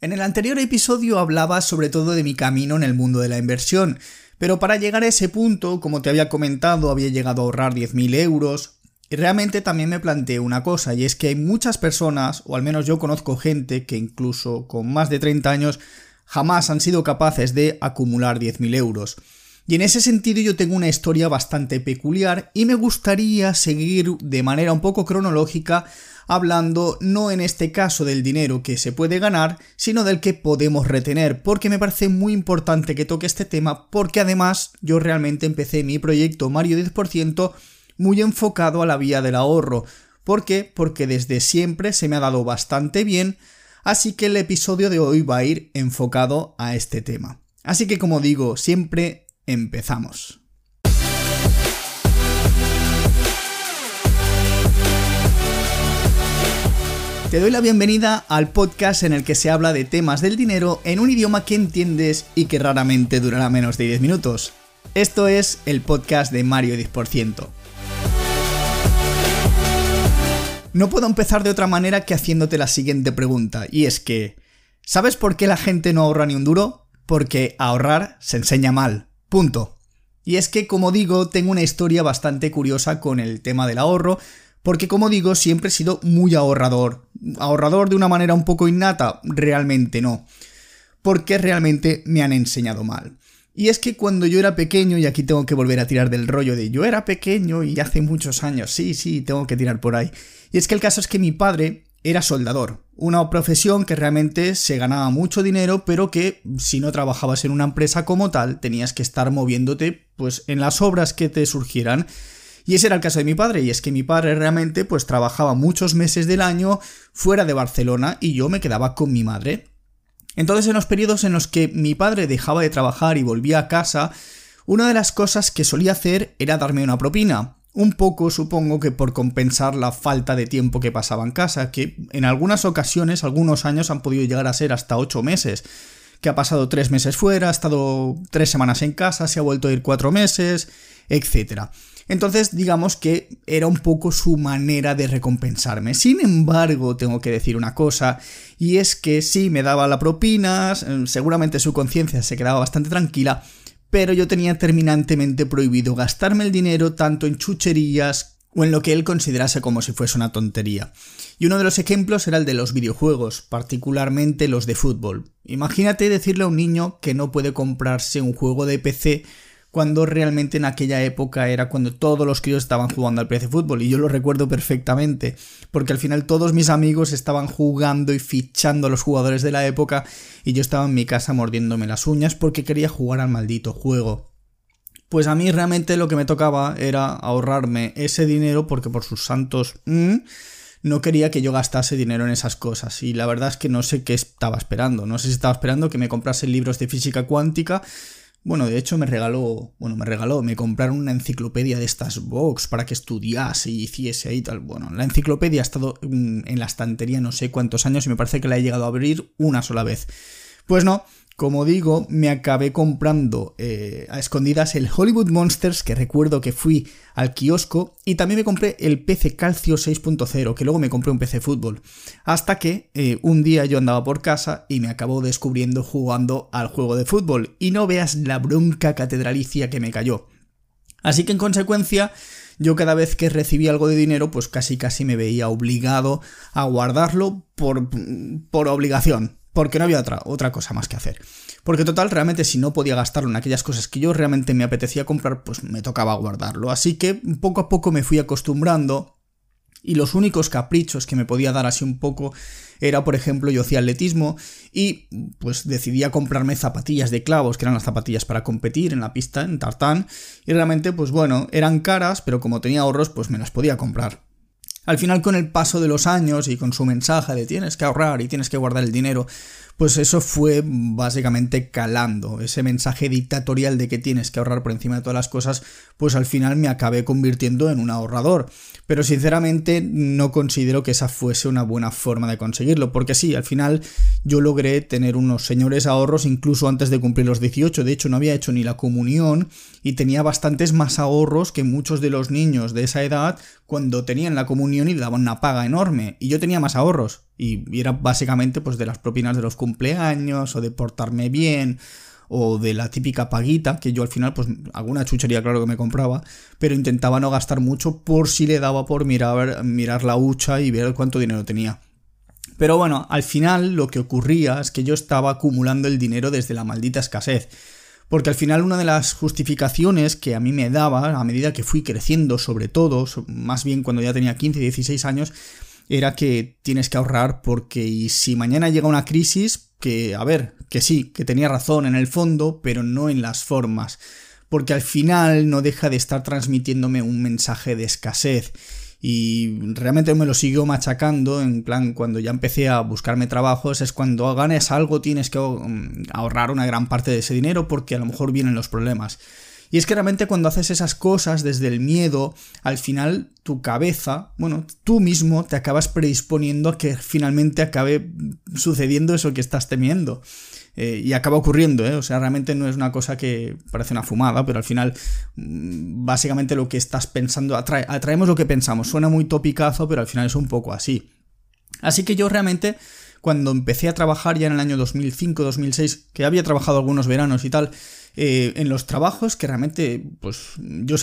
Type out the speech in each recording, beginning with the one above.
En el anterior episodio hablaba sobre todo de mi camino en el mundo de la inversión, pero para llegar a ese punto, como te había comentado, había llegado a ahorrar 10.000 euros, y realmente también me planteé una cosa, y es que hay muchas personas, o al menos yo conozco gente que incluso con más de 30 años jamás han sido capaces de acumular 10.000 euros. Y en ese sentido yo tengo una historia bastante peculiar y me gustaría seguir de manera un poco cronológica hablando no en este caso del dinero que se puede ganar, sino del que podemos retener, porque me parece muy importante que toque este tema, porque además yo realmente empecé mi proyecto Mario 10% muy enfocado a la vía del ahorro. ¿Por qué? Porque desde siempre se me ha dado bastante bien, así que el episodio de hoy va a ir enfocado a este tema. Así que como digo, siempre empezamos. Te doy la bienvenida al podcast en el que se habla de temas del dinero en un idioma que entiendes y que raramente durará menos de 10 minutos. Esto es el podcast de Mario 10%. No puedo empezar de otra manera que haciéndote la siguiente pregunta, y es que, ¿sabes por qué la gente no ahorra ni un duro? Porque ahorrar se enseña mal. Punto. Y es que, como digo, tengo una historia bastante curiosa con el tema del ahorro, porque como digo, siempre he sido muy ahorrador. ¿Ahorrador de una manera un poco innata? Realmente no. Porque realmente me han enseñado mal. Y es que cuando yo era pequeño, y aquí tengo que volver a tirar del rollo de yo era pequeño y hace muchos años, sí, sí, tengo que tirar por ahí. Y es que el caso es que mi padre era soldador, una profesión que realmente se ganaba mucho dinero, pero que si no trabajabas en una empresa como tal, tenías que estar moviéndote pues en las obras que te surgieran. Y ese era el caso de mi padre, y es que mi padre realmente pues trabajaba muchos meses del año fuera de Barcelona y yo me quedaba con mi madre. Entonces en los periodos en los que mi padre dejaba de trabajar y volvía a casa, una de las cosas que solía hacer era darme una propina. Un poco supongo que por compensar la falta de tiempo que pasaba en casa, que en algunas ocasiones, algunos años han podido llegar a ser hasta ocho meses, que ha pasado tres meses fuera, ha estado tres semanas en casa, se ha vuelto a ir cuatro meses, etc. Entonces, digamos que era un poco su manera de recompensarme. Sin embargo, tengo que decir una cosa, y es que sí, me daba la propina, seguramente su conciencia se quedaba bastante tranquila, pero yo tenía terminantemente prohibido gastarme el dinero tanto en chucherías o en lo que él considerase como si fuese una tontería. Y uno de los ejemplos era el de los videojuegos, particularmente los de fútbol. Imagínate decirle a un niño que no puede comprarse un juego de PC cuando realmente en aquella época era cuando todos los críos estaban jugando al PC Fútbol y yo lo recuerdo perfectamente, porque al final todos mis amigos estaban jugando y fichando a los jugadores de la época y yo estaba en mi casa mordiéndome las uñas porque quería jugar al maldito juego. Pues a mí realmente lo que me tocaba era ahorrarme ese dinero porque por sus santos... Mm, no quería que yo gastase dinero en esas cosas y la verdad es que no sé qué estaba esperando. No sé si estaba esperando que me comprase libros de física cuántica bueno, de hecho me regaló, bueno, me regaló, me compraron una enciclopedia de estas box para que estudiase y hiciese ahí tal. Bueno, la enciclopedia ha estado en la estantería no sé cuántos años y me parece que la he llegado a abrir una sola vez. Pues no, como digo, me acabé comprando eh, a escondidas el Hollywood Monsters, que recuerdo que fui al kiosco, y también me compré el PC Calcio 6.0, que luego me compré un PC Fútbol. Hasta que eh, un día yo andaba por casa y me acabó descubriendo jugando al juego de fútbol, y no veas la bronca catedralicia que me cayó. Así que en consecuencia, yo cada vez que recibía algo de dinero, pues casi casi me veía obligado a guardarlo por, por obligación porque no había otra, otra cosa más que hacer. Porque total, realmente si no podía gastarlo en aquellas cosas que yo realmente me apetecía comprar, pues me tocaba guardarlo. Así que poco a poco me fui acostumbrando y los únicos caprichos que me podía dar así un poco era, por ejemplo, yo hacía atletismo y pues decidía comprarme zapatillas de clavos, que eran las zapatillas para competir en la pista, en tartán, y realmente, pues bueno, eran caras, pero como tenía ahorros, pues me las podía comprar. Al final, con el paso de los años y con su mensaje de tienes que ahorrar y tienes que guardar el dinero, pues eso fue básicamente calando. Ese mensaje dictatorial de que tienes que ahorrar por encima de todas las cosas, pues al final me acabé convirtiendo en un ahorrador. Pero sinceramente no considero que esa fuese una buena forma de conseguirlo, porque sí, al final yo logré tener unos señores ahorros incluso antes de cumplir los 18. De hecho, no había hecho ni la comunión y tenía bastantes más ahorros que muchos de los niños de esa edad cuando tenían la comunión y daban una paga enorme. Y yo tenía más ahorros. Y era básicamente pues de las propinas de los cumpleaños o de portarme bien o de la típica paguita, que yo al final, pues alguna chuchería, claro que me compraba, pero intentaba no gastar mucho por si le daba por mirar, mirar la hucha y ver cuánto dinero tenía. Pero bueno, al final lo que ocurría es que yo estaba acumulando el dinero desde la maldita escasez. Porque al final una de las justificaciones que a mí me daba, a medida que fui creciendo, sobre todo, más bien cuando ya tenía 15, 16 años, era que tienes que ahorrar porque si mañana llega una crisis, que, a ver, que sí, que tenía razón en el fondo, pero no en las formas. Porque al final no deja de estar transmitiéndome un mensaje de escasez y realmente me lo siguió machacando, en plan, cuando ya empecé a buscarme trabajos, es cuando ganes algo tienes que mm, ahorrar una gran parte de ese dinero porque a lo mejor vienen los problemas. Y es que realmente cuando haces esas cosas desde el miedo, al final tu cabeza, bueno, tú mismo te acabas predisponiendo a que finalmente acabe sucediendo eso que estás temiendo. Eh, y acaba ocurriendo, ¿eh? O sea, realmente no es una cosa que parece una fumada, pero al final, mm, básicamente lo que estás pensando, atraemos lo que pensamos. Suena muy topicazo, pero al final es un poco así. Así que yo realmente, cuando empecé a trabajar ya en el año 2005-2006, que había trabajado algunos veranos y tal, eh, en los trabajos que realmente, pues yo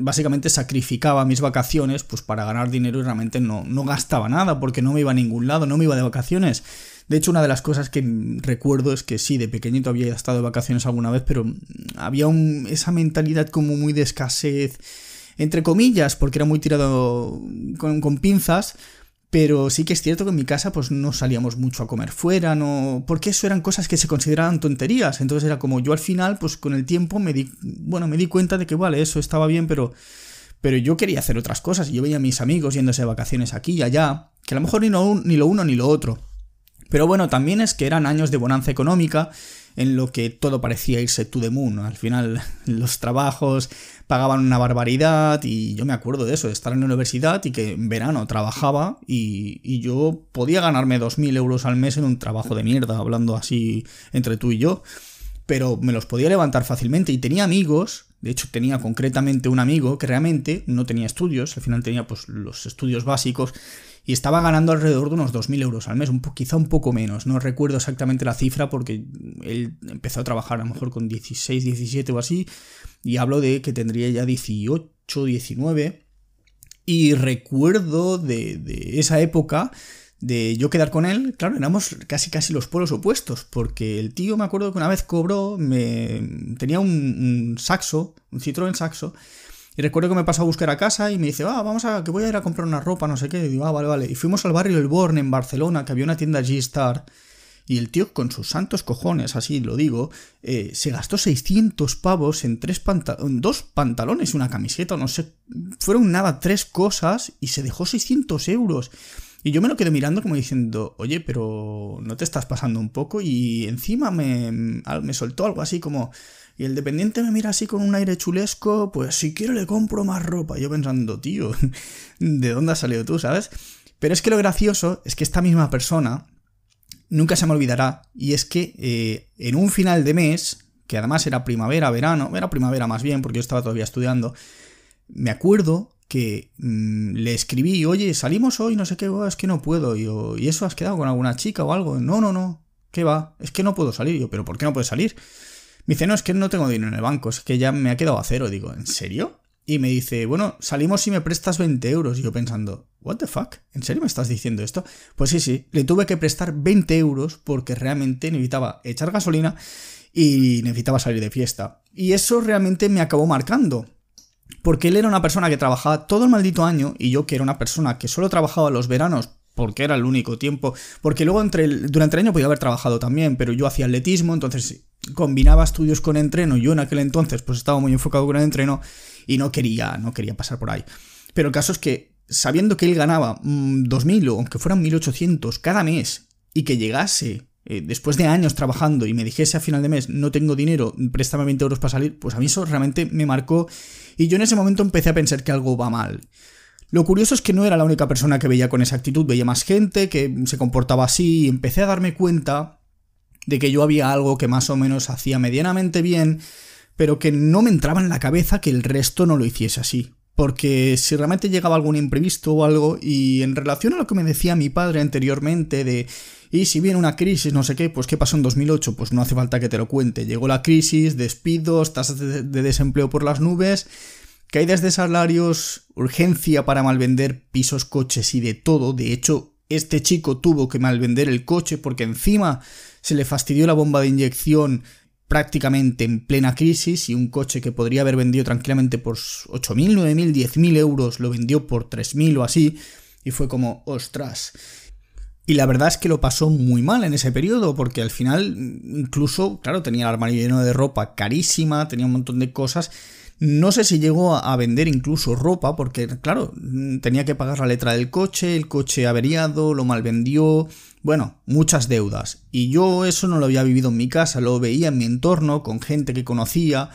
básicamente sacrificaba mis vacaciones pues para ganar dinero y realmente no, no gastaba nada porque no me iba a ningún lado, no me iba de vacaciones. De hecho, una de las cosas que recuerdo es que sí, de pequeñito había estado de vacaciones alguna vez, pero había esa mentalidad como muy de escasez, entre comillas, porque era muy tirado con, pinzas, pero sí que es cierto que en mi casa pues no salíamos mucho a comer fuera, no, porque eso eran cosas que se consideraban tonterías, entonces era como yo al final pues con el tiempo me di, bueno, me di cuenta de que vale, eso estaba bien, pero pero yo quería hacer otras cosas, yo veía a mis amigos yéndose de vacaciones aquí y allá, que a lo mejor ni ni lo uno ni lo otro. Pero bueno, también es que eran años de bonanza económica en lo que todo parecía irse to the moon. Al final los trabajos pagaban una barbaridad y yo me acuerdo de eso, de estar en la universidad y que en verano trabajaba y, yo podía ganarme 2.000 euros al mes en un trabajo de mierda, hablando así entre tú y yo, pero me los podía levantar fácilmente y tenía amigos, de hecho tenía concretamente un amigo que realmente no tenía estudios, al final tenía pues los estudios básicos y estaba ganando alrededor de unos 2.000 euros al mes, un quizá un poco menos, no recuerdo exactamente la cifra porque él empezó a trabajar a lo mejor con 16, 17 o así, y hablo de que tendría ya 18, 19, y recuerdo de, de esa época de yo quedar con él, claro, éramos casi casi los polos opuestos, porque el tío me acuerdo que una vez cobró, me tenía un, un saxo, un Citroën saxo, y recuerdo que me pasó a buscar a casa y me dice, ah, vamos a, que voy a ir a comprar una ropa, no sé qué. Y digo, ah, vale, vale. Y fuimos al barrio El Born en Barcelona, que había una tienda G-Star. Y el tío, con sus santos cojones, así lo digo, eh, se gastó 600 pavos en tres dos pantalones y una camiseta, no sé. Fueron nada, tres cosas y se dejó 600 euros. Y yo me lo quedé mirando como diciendo, oye, pero no te estás pasando un poco. Y encima me, me soltó algo así como, y el dependiente me mira así con un aire chulesco, pues si quiero le compro más ropa. Yo pensando, tío, ¿de dónde has salido tú, sabes? Pero es que lo gracioso es que esta misma persona nunca se me olvidará. Y es que eh, en un final de mes, que además era primavera, verano, era primavera más bien, porque yo estaba todavía estudiando, me acuerdo que mm, le escribí, oye, salimos hoy, no sé qué, oh, es que no puedo. Y, yo, ¿y eso has quedado con alguna chica o algo? No, no, no, ¿qué va? Es que no puedo salir. yo, ¿pero por qué no puedes salir? Me dice, no, es que no tengo dinero en el banco, es que ya me ha quedado a cero. Digo, ¿en serio? Y me dice, bueno, salimos si me prestas 20 euros. Y yo pensando, ¿what the fuck? ¿En serio me estás diciendo esto? Pues sí, sí, le tuve que prestar 20 euros porque realmente necesitaba echar gasolina y necesitaba salir de fiesta. Y eso realmente me acabó marcando. Porque él era una persona que trabajaba todo el maldito año y yo que era una persona que solo trabajaba los veranos porque era el único tiempo. Porque luego entre durante el año podía haber trabajado también, pero yo hacía atletismo, entonces combinaba estudios con entreno. Yo en aquel entonces pues estaba muy enfocado con el entreno y no quería, no quería pasar por ahí. Pero el caso es que sabiendo que él ganaba 2.000 mm, o aunque fueran 1.800 cada mes y que llegase eh, después de años trabajando y me dijese a final de mes no tengo dinero, préstame 20 euros para salir, pues a mí eso realmente me marcó y yo en ese momento empecé a pensar que algo va mal. Lo curioso es que no era la única persona que veía con esa actitud, veía más gente que se comportaba así y empecé a darme cuenta de que yo había algo que más o menos hacía medianamente bien, pero que no me entraba en la cabeza que el resto no lo hiciese así. Porque si realmente llegaba algún imprevisto o algo, y en relación a lo que me decía mi padre anteriormente de, y si viene una crisis, no sé qué, pues ¿qué pasó en 2008? Pues no hace falta que te lo cuente. Llegó la crisis, despidos, tasas de, desempleo por las nubes, caídas de salarios, urgencia para malvender pisos, coches y de todo. De hecho, este chico tuvo que malvender el coche porque encima se le fastidió la bomba de inyección prácticamente en plena crisis y un coche que podría haber vendido tranquilamente por 8.000, 9.000, 10.000 euros lo vendió por 3.000 o así y fue como, ostras. Y la verdad es que lo pasó muy mal en ese periodo, porque al final, incluso, claro, tenía el armario lleno de ropa carísima, tenía un montón de cosas. No sé si llegó a vender incluso ropa, porque, claro, tenía que pagar la letra del coche, el coche averiado, lo mal vendió, bueno, muchas deudas. Y yo eso no lo había vivido en mi casa, lo veía en mi entorno, con gente que conocía.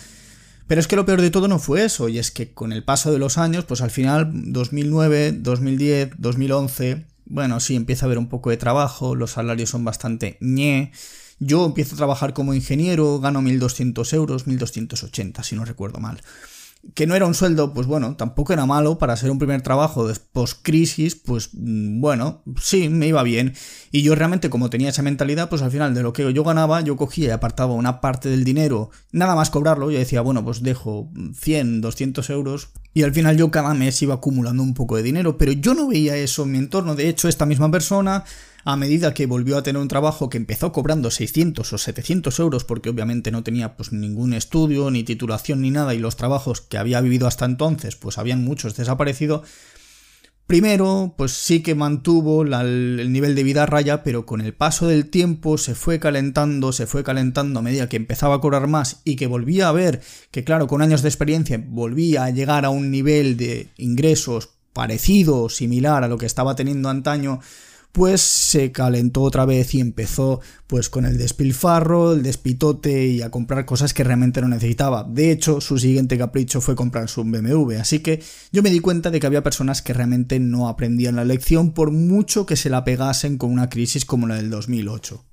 Pero es que lo peor de todo no fue eso, y es que con el paso de los años, pues al final, 2009, 2010, 2011, bueno, sí, empieza a haber un poco de trabajo, los salarios son bastante ñe. Yo empiezo a trabajar como ingeniero, gano 1.200 euros, 1.280, si no recuerdo mal que no era un sueldo, pues bueno, tampoco era malo para ser un primer trabajo de post-crisis, pues mm, bueno, sí, me iba bien. Y yo realmente como tenía esa mentalidad, pues al final de lo que yo ganaba, yo cogía y apartaba una parte del dinero, nada más cobrarlo, yo decía, bueno, pues dejo 100, 200 euros. Y al final yo cada mes iba acumulando un poco de dinero, pero yo no veía eso en mi entorno. De hecho, esta misma persona a medida que volvió a tener un trabajo que empezó cobrando 600 o 700 euros porque obviamente no tenía pues ningún estudio, ni titulación, ni nada y los trabajos que había vivido hasta entonces pues habían muchos desaparecido, Primero, pues sí que mantuvo el nivel de vida raya, pero con el paso del tiempo se fue calentando, se fue calentando a medida que empezaba a cobrar más y que volvía a ver que, claro, con años de experiencia volvía a llegar a un nivel de ingresos parecido, similar a lo que estaba teniendo antaño, pues se calentó otra vez y empezó pues con el despilfarro, el despitote y a comprar cosas que realmente no necesitaba. De hecho, su siguiente capricho fue comprarse un BMW, así que yo me di cuenta de que había personas que realmente no aprendían la lección por mucho que se la pegasen con una crisis como la del 2008.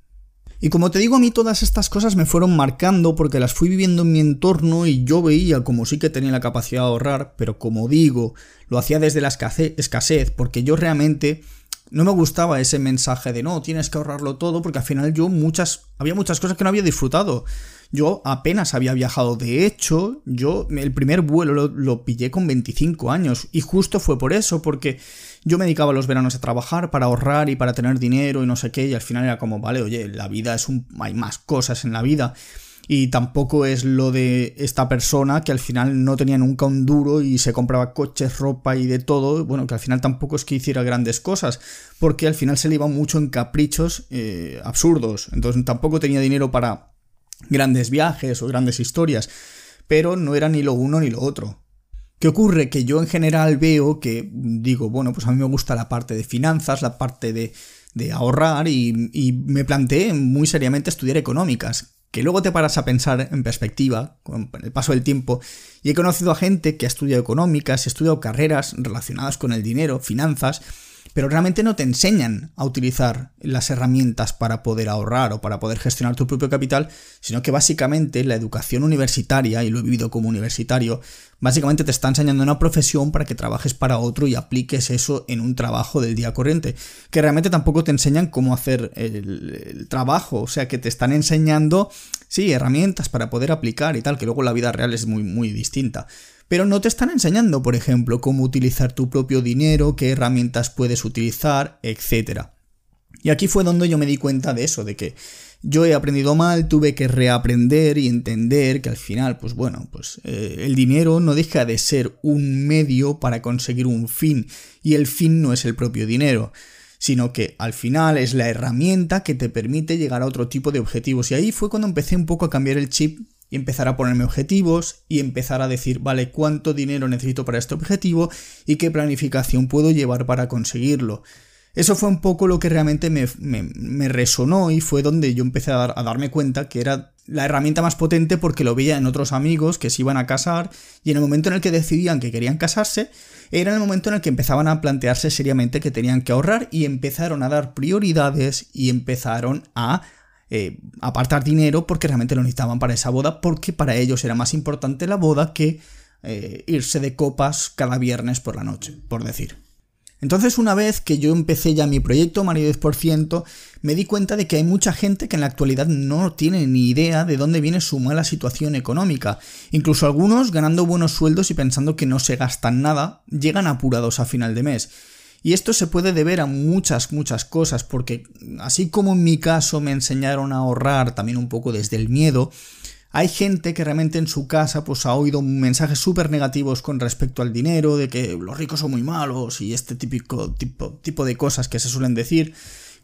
Y como te digo, a mí todas estas cosas me fueron marcando porque las fui viviendo en mi entorno y yo veía como sí que tenía la capacidad de ahorrar, pero como digo, lo hacía desde la escasez porque yo realmente no me gustaba ese mensaje de no, tienes que ahorrarlo todo, porque al final yo muchas, había muchas cosas que no había disfrutado. Yo apenas había viajado. De hecho, yo el primer vuelo lo, lo, pillé con 25 años. Y justo fue por eso, porque yo me dedicaba los veranos a trabajar para ahorrar y para tener dinero y no sé qué. Y al final era como, vale, oye, la vida es un. hay más cosas en la vida y tampoco es lo de esta persona que al final no tenía nunca un duro y se compraba coches, ropa y de todo, bueno, que al final tampoco es que hiciera grandes cosas, porque al final se le iba mucho en caprichos eh, absurdos, entonces tampoco tenía dinero para grandes viajes o grandes historias, pero no era ni lo uno ni lo otro. ¿Qué ocurre? Que yo en general veo que digo, bueno, pues a mí me gusta la parte de finanzas, la parte de, de ahorrar y, y me planteé muy seriamente estudiar económicas, que luego te paras a pensar en perspectiva, con el paso del tiempo, y he conocido a gente que ha estudiado económicas, ha estudiado carreras relacionadas con el dinero, finanzas, pero realmente no te enseñan a utilizar las herramientas para poder ahorrar o para poder gestionar tu propio capital, sino que básicamente la educación universitaria, y lo he vivido como universitario, básicamente te está enseñando una profesión para que trabajes para otro y apliques eso en un trabajo del día corriente, que realmente tampoco te enseñan cómo hacer el, trabajo, o sea que te están enseñando, sí, herramientas para poder aplicar y tal, que luego la vida real es muy, muy distinta pero no te están enseñando, por ejemplo, cómo utilizar tu propio dinero, qué herramientas puedes utilizar, etc. Y aquí fue donde yo me di cuenta de eso, de que yo he aprendido mal, tuve que reaprender y entender que al final, pues bueno, pues eh, el dinero no deja de ser un medio para conseguir un fin, y el fin no es el propio dinero sino que al final es la herramienta que te permite llegar a otro tipo de objetivos. Y ahí fue cuando empecé un poco a cambiar el chip y empezar a ponerme objetivos y empezar a decir, vale, cuánto dinero necesito para este objetivo y qué planificación puedo llevar para conseguirlo. Eso fue un poco lo que realmente me, resonó y fue donde yo empecé a, a, darme cuenta que era la herramienta más potente porque lo veía en otros amigos que se iban a casar y en el momento en el que decidían que querían casarse, era el momento en el que empezaban a plantearse seriamente que tenían que ahorrar y empezaron a dar prioridades y empezaron a eh, apartar dinero porque realmente lo necesitaban para esa boda, porque para ellos era más importante la boda que eh, irse de copas cada viernes por la noche, por decir. Entonces una vez que yo empecé ya mi proyecto Mario 10%, me di cuenta de que hay mucha gente que en la actualidad no tiene ni idea de dónde viene su mala situación económica. Incluso algunos, ganando buenos sueldos y pensando que no se gastan nada, llegan apurados a final de mes. Y esto se puede deber a muchas, muchas cosas, porque así como en mi caso me enseñaron a ahorrar también un poco desde el miedo, hay gente que realmente en su casa pues ha oído mensajes súper negativos con respecto al dinero, de que los ricos son muy malos y este típico tipo, tipo de cosas que se suelen decir,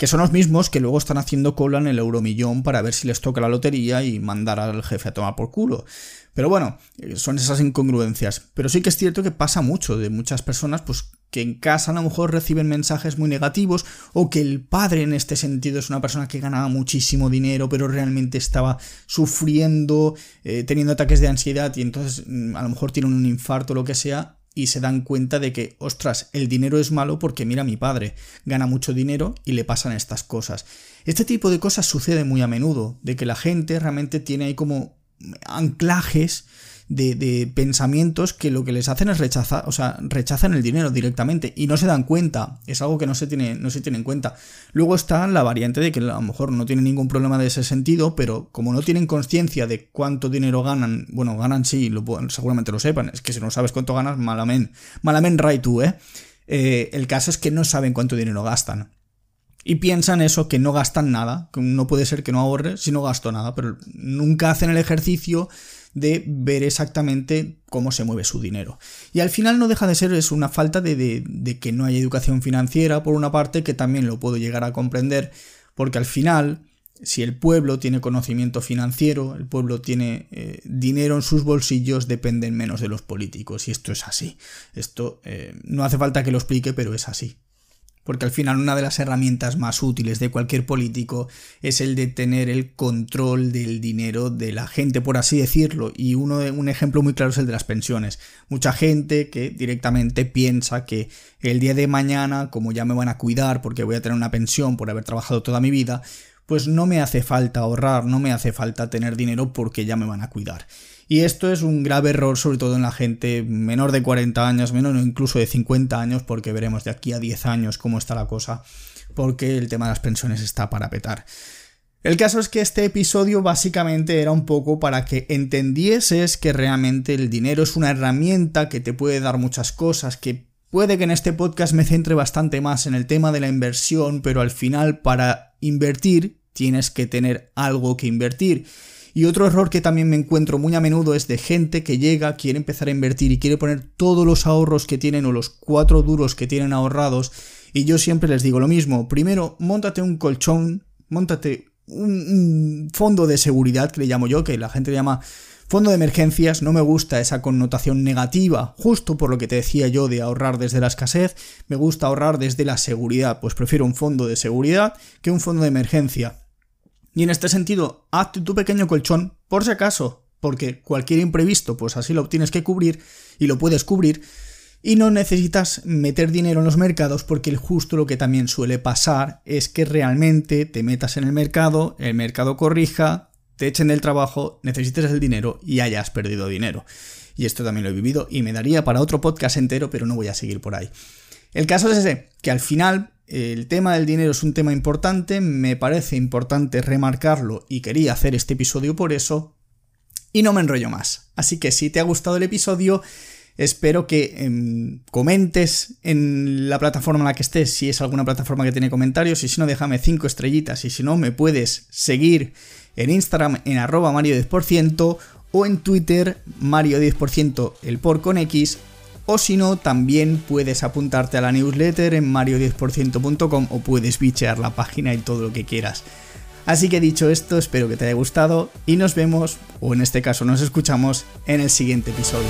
que son los mismos que luego están haciendo cola en el euromillón para ver si les toca la lotería y mandar al jefe a tomar por culo. Pero bueno, eh, son esas incongruencias. Pero sí que es cierto que pasa mucho de muchas personas, pues que en casa a lo mejor reciben mensajes muy negativos, o que el padre en este sentido es una persona que ganaba muchísimo dinero, pero realmente estaba sufriendo, eh, teniendo ataques de ansiedad, y entonces mm, a lo mejor tiene un infarto o lo que sea, y se dan cuenta de que, ostras, el dinero es malo porque mira, mi padre gana mucho dinero y le pasan estas cosas. Este tipo de cosas sucede muy a menudo, de que la gente realmente tiene ahí como anclajes de, pensamientos que lo que les hacen es rechazar, o sea, rechazan el dinero directamente y no se dan cuenta. Es algo que no se tiene, no se tiene en cuenta. Luego está la variante de que a lo mejor no tienen ningún problema de ese sentido, pero como no tienen conciencia de cuánto dinero ganan, bueno, ganan sí, lo, seguramente lo sepan, es que si no sabes cuánto ganas, malamen, malamen right tú, ¿eh? ¿eh? El caso es que no saben cuánto dinero gastan. Y piensan eso, que no gastan nada, que no puede ser que no ahorre si no gasto nada, pero nunca hacen el ejercicio de ver exactamente cómo se mueve su dinero. Y al final no deja de ser es una falta de, que no hay educación financiera, por una parte, que también lo puedo llegar a comprender, porque al final, si el pueblo tiene conocimiento financiero, el pueblo tiene eh, dinero en sus bolsillos, dependen menos de los políticos. Y esto es así. Esto eh, no hace falta que lo explique, pero es así. Porque al final una de las herramientas más útiles de cualquier político es el de tener el control del dinero de la gente, por así decirlo. Y uno, un ejemplo muy claro es el de las pensiones. Mucha gente que directamente piensa que el día de mañana, como ya me van a cuidar porque voy a tener una pensión por haber trabajado toda mi vida, pues no me hace falta ahorrar, no me hace falta tener dinero porque ya me van a cuidar. Y esto es un grave error, sobre todo en la gente menor de 40 años, menor incluso de 50 años, porque veremos de aquí a 10 años cómo está la cosa, porque el tema de las pensiones está para petar. El caso es que este episodio básicamente era un poco para que entendieses que realmente el dinero es una herramienta que te puede dar muchas cosas, que puede que en este podcast me centre bastante más en el tema de la inversión, pero al final para invertir tienes que tener algo que invertir. Y otro error que también me encuentro muy a menudo es de gente que llega, quiere empezar a invertir y quiere poner todos los ahorros que tienen o los cuatro duros que tienen ahorrados. Y yo siempre les digo lo mismo. Primero, montate un colchón, montate un, fondo de seguridad, que le llamo yo, que la gente le llama fondo de emergencias. No me gusta esa connotación negativa, justo por lo que te decía yo de ahorrar desde la escasez. Me gusta ahorrar desde la seguridad. Pues prefiero un fondo de seguridad que un fondo de emergencia. Y en este sentido, hazte tu pequeño colchón por si acaso, porque cualquier imprevisto, pues así lo tienes que cubrir y lo puedes cubrir. Y no necesitas meter dinero en los mercados porque justo lo que también suele pasar es que realmente te metas en el mercado, el mercado corrija, te echen del trabajo, necesites el dinero y hayas perdido dinero. Y esto también lo he vivido y me daría para otro podcast entero, pero no voy a seguir por ahí. El caso es ese, que al final el tema del dinero es un tema importante, me parece importante remarcarlo y quería hacer este episodio por eso. Y no me enrollo más. Así que si te ha gustado el episodio, espero que em, comentes en la plataforma en la que estés, si es alguna plataforma que tiene comentarios, y si no, déjame 5 estrellitas, y si no, me puedes seguir en Instagram en arroba mario10% o en Twitter mario10% el por con X o si no, también puedes apuntarte a la newsletter en mario10%.com o puedes bichear la página y todo lo que quieras. Así que dicho esto, espero que te haya gustado y nos vemos, o en este caso nos escuchamos, en el siguiente episodio.